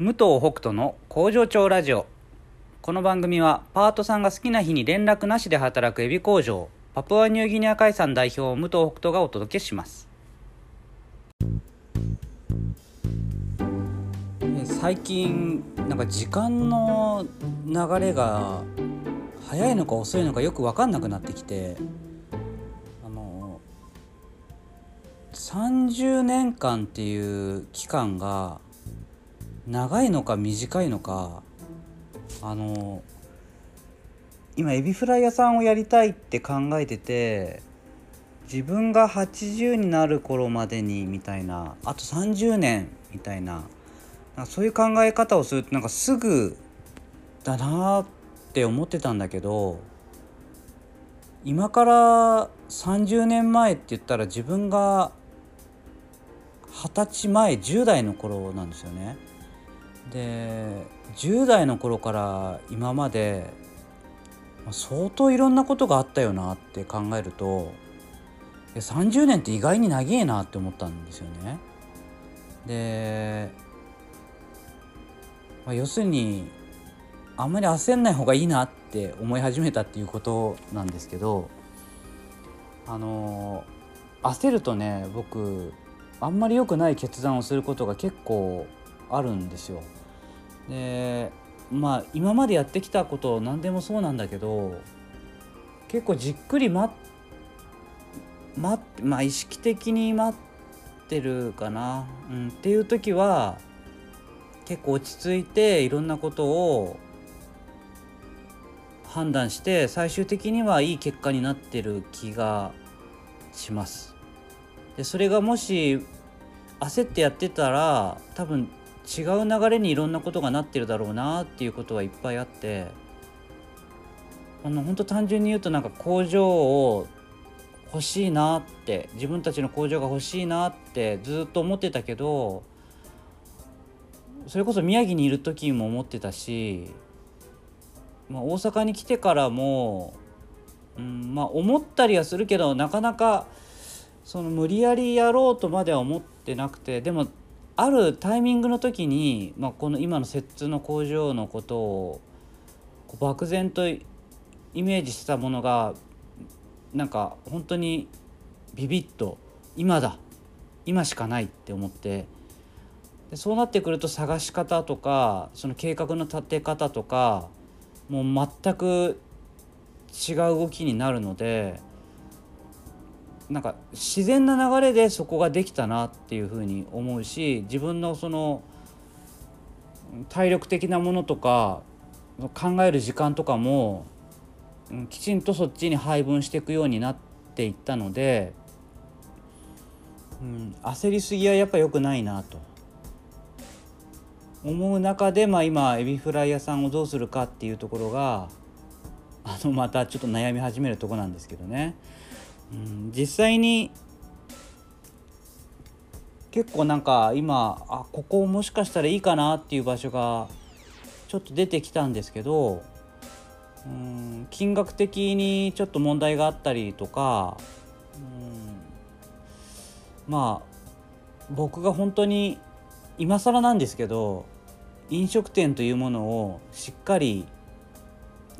武藤北斗の工場長ラジオ。この番組はパートさんが好きな日に連絡なしで働くエビ工場パプアニューギニア海産代表武藤北斗がお届けします。最近なんか時間の流れが早いのか遅いのかよく分かんなくなってきてあの30年間っていう期間が長いのか短いのかあの今エビフライ屋さんをやりたいって考えてて自分が80になる頃までにみたいなあと30年みたいななそういう考え方をするとなんかすぐだなって思ってたんだけど今から30年前って言ったら自分が二十歳前10代の頃なんですよね。で10代の頃から今まで相当いろんなことがあったよなって考えると30年って意外に長えなって思ったんですよね。で、まあ、要するにあんまり焦んない方がいいなって思い始めたっていうことなんですけどあの焦るとね僕あんまり良くない決断をすることが結構あるんですよ。でまあ今までやってきたこと何でもそうなんだけど結構じっくり待待まあ意識的に待ってるかな、うん、っていう時は結構落ち着いていろんなことを判断して最終的にはいい結果になってる気がします。でそれがもし焦ってやってたら多分違う流れにいろんなことがなってるだろうなっていうことはいっぱいあってあの本当単純に言うとなんか工場を欲しいなって自分たちの工場が欲しいなってずっと思ってたけどそれこそ宮城にいる時も思ってたし、まあ、大阪に来てからも、うんまあ、思ったりはするけどなかなかその無理やりやろうとまでは思ってなくてでもあるタイミングの時に、まあ、この今の摂津の工場のことを漠然とイメージしたものがなんか本当にビビッと今だ今しかないって思ってでそうなってくると探し方とかその計画の立て方とかもう全く違う動きになるのでなんか自然な流れでそこができたなっていうふうに思うし自分のその体力的なものとか考える時間とかもきちんとそっちに配分していくようになっていったので、うん、焦りすぎはやっぱ良くないなと思う中で、まあ、今エビフライ屋さんをどうするかっていうところがあのまたちょっと悩み始めるとこなんですけどね。実際に結構なんか今あここもしかしたらいいかなっていう場所がちょっと出てきたんですけどうん金額的にちょっと問題があったりとかうんまあ僕が本当に今更なんですけど飲食店というものをしっかり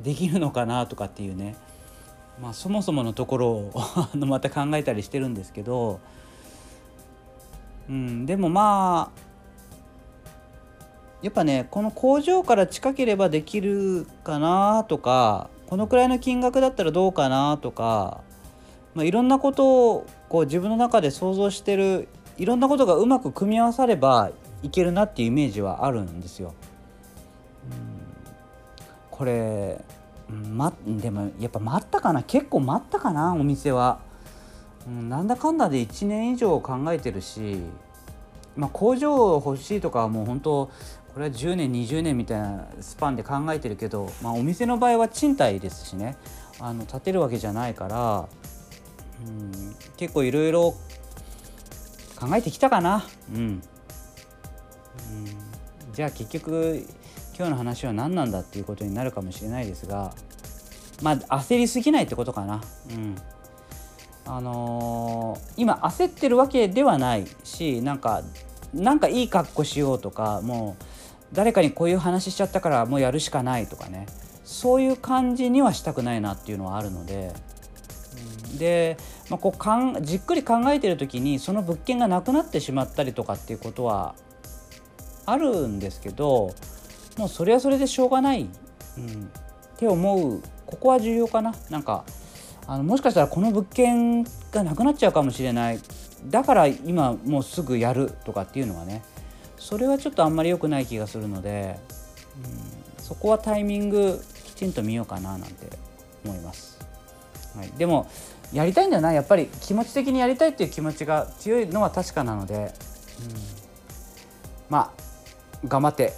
できるのかなとかっていうね。まあ、そもそものところを また考えたりしてるんですけど、うん、でもまあやっぱねこの工場から近ければできるかなとかこのくらいの金額だったらどうかなとか、まあ、いろんなことをこう自分の中で想像してるいろんなことがうまく組み合わさればいけるなっていうイメージはあるんですよ。うん、これま、でもやっぱ待ったかな？結構待ったかな？お店は、うん、なんだかんだで1年以上考えてるし、まあ、工場欲しいとかはもう本当これは10年20年みたいなスパンで考えてるけど、まあ、お店の場合は賃貸ですしね。あの建てるわけじゃないから、うん、結構いろいろ考えてきたかな。うん、うん、じゃあ結局今日の話は何なんだっていうことになるかもしれないですがまあ焦りすぎないってことかな。うん。あのー、今焦ってるわけではないしなんかなんかいい格好しようとかもう誰かにこういう話しちゃったからもうやるしかないとかね。そういう感じにはしたくないなっていうのはあるので、で、まあ、こうかんじっくり考えてる時にその物件がなくなってしまったりとかっていうことはあるんですけどもうそれはそれでしょうがない、うん、って思う。ここは重要かな。なんかあのもしかしたらこの物件がなくなっちゃうかもしれない。だから今もうすぐやるとかっていうのはね。それはちょっとあんまり良くない気がするので、うん、そこはタイミングきちんと見ようかななんて思います。はい、でもやりたいんだよな。やっぱり気持ち的にやりたいっていう気持ちが強いのは確かなので、うん、まあ頑張って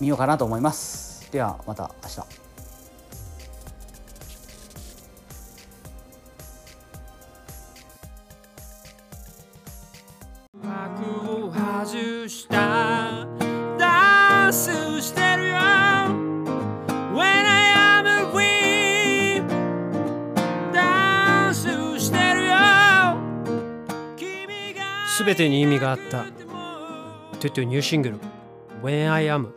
みようかなと思います。ではまた明日。外した。ダンスしてるよ。When I am a queen ダンスしてるよ。すべてに意味があった。トゥトゥニューシングル。When I am